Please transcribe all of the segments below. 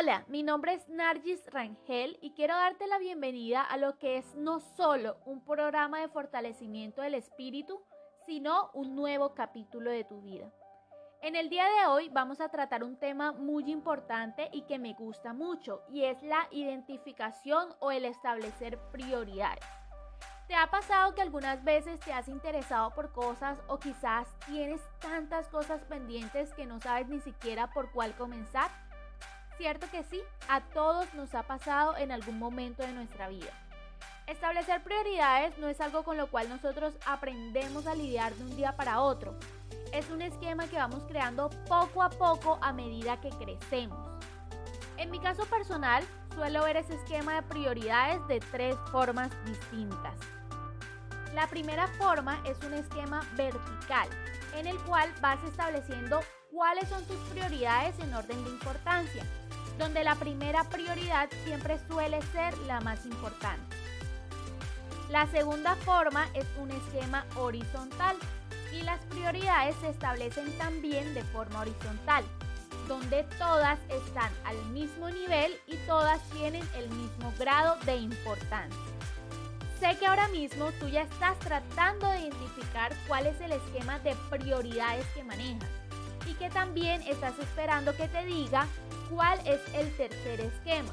Hola, mi nombre es Nargis Rangel y quiero darte la bienvenida a lo que es no solo un programa de fortalecimiento del espíritu, sino un nuevo capítulo de tu vida. En el día de hoy vamos a tratar un tema muy importante y que me gusta mucho y es la identificación o el establecer prioridades. ¿Te ha pasado que algunas veces te has interesado por cosas o quizás tienes tantas cosas pendientes que no sabes ni siquiera por cuál comenzar? Cierto que sí, a todos nos ha pasado en algún momento de nuestra vida. Establecer prioridades no es algo con lo cual nosotros aprendemos a lidiar de un día para otro. Es un esquema que vamos creando poco a poco a medida que crecemos. En mi caso personal, suelo ver ese esquema de prioridades de tres formas distintas. La primera forma es un esquema vertical, en el cual vas estableciendo cuáles son tus prioridades en orden de importancia, donde la primera prioridad siempre suele ser la más importante. La segunda forma es un esquema horizontal y las prioridades se establecen también de forma horizontal, donde todas están al mismo nivel y todas tienen el mismo grado de importancia. Sé que ahora mismo tú ya estás tratando de identificar cuál es el esquema de prioridades que manejas y que también estás esperando que te diga cuál es el tercer esquema.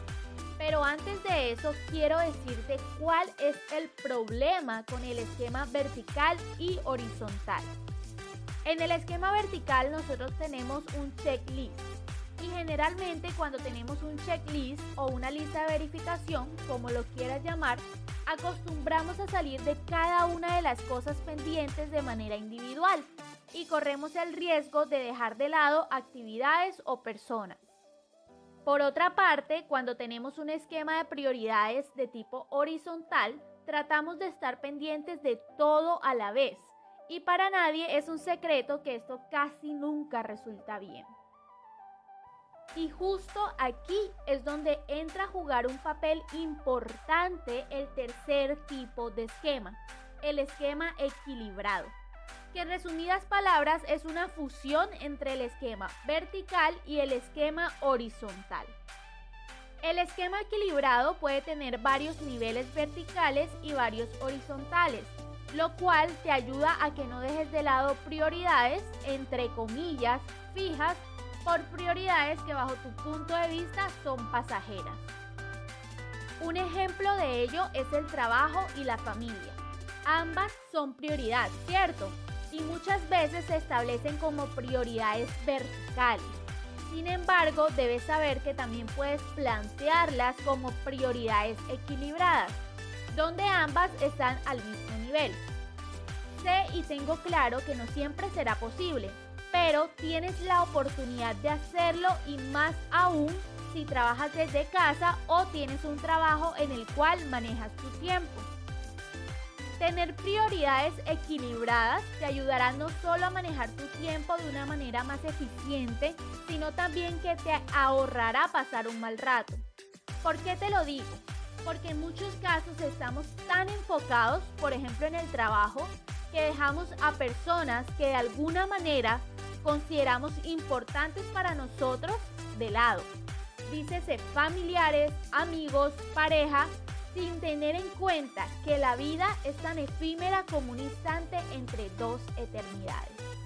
Pero antes de eso quiero decirte cuál es el problema con el esquema vertical y horizontal. En el esquema vertical nosotros tenemos un checklist y generalmente cuando tenemos un checklist o una lista de verificación, como lo quieras llamar, acostumbramos a salir de cada una de las cosas pendientes de manera individual y corremos el riesgo de dejar de lado actividades o personas. Por otra parte, cuando tenemos un esquema de prioridades de tipo horizontal, tratamos de estar pendientes de todo a la vez. Y para nadie es un secreto que esto casi nunca resulta bien. Y justo aquí es donde entra a jugar un papel importante el tercer tipo de esquema, el esquema equilibrado, en resumidas palabras es una fusión entre el esquema vertical y el esquema horizontal. El esquema equilibrado puede tener varios niveles verticales y varios horizontales, lo cual te ayuda a que no dejes de lado prioridades, entre comillas, fijas por prioridades que bajo tu punto de vista son pasajeras. Un ejemplo de ello es el trabajo y la familia. Ambas son prioridad, ¿cierto? Y muchas veces se establecen como prioridades verticales. Sin embargo, debes saber que también puedes plantearlas como prioridades equilibradas, donde ambas están al mismo nivel. Sé y tengo claro que no siempre será posible, pero tienes la oportunidad de hacerlo y más aún si trabajas desde casa o tienes un trabajo en el cual manejas tu tiempo. Tener prioridades equilibradas te ayudará no solo a manejar tu tiempo de una manera más eficiente, sino también que te ahorrará pasar un mal rato. ¿Por qué te lo digo? Porque en muchos casos estamos tan enfocados, por ejemplo en el trabajo, que dejamos a personas que de alguna manera consideramos importantes para nosotros de lado. Dícese familiares, amigos, pareja, sin tener en cuenta que la vida es tan efímera como un instante entre dos eternidades.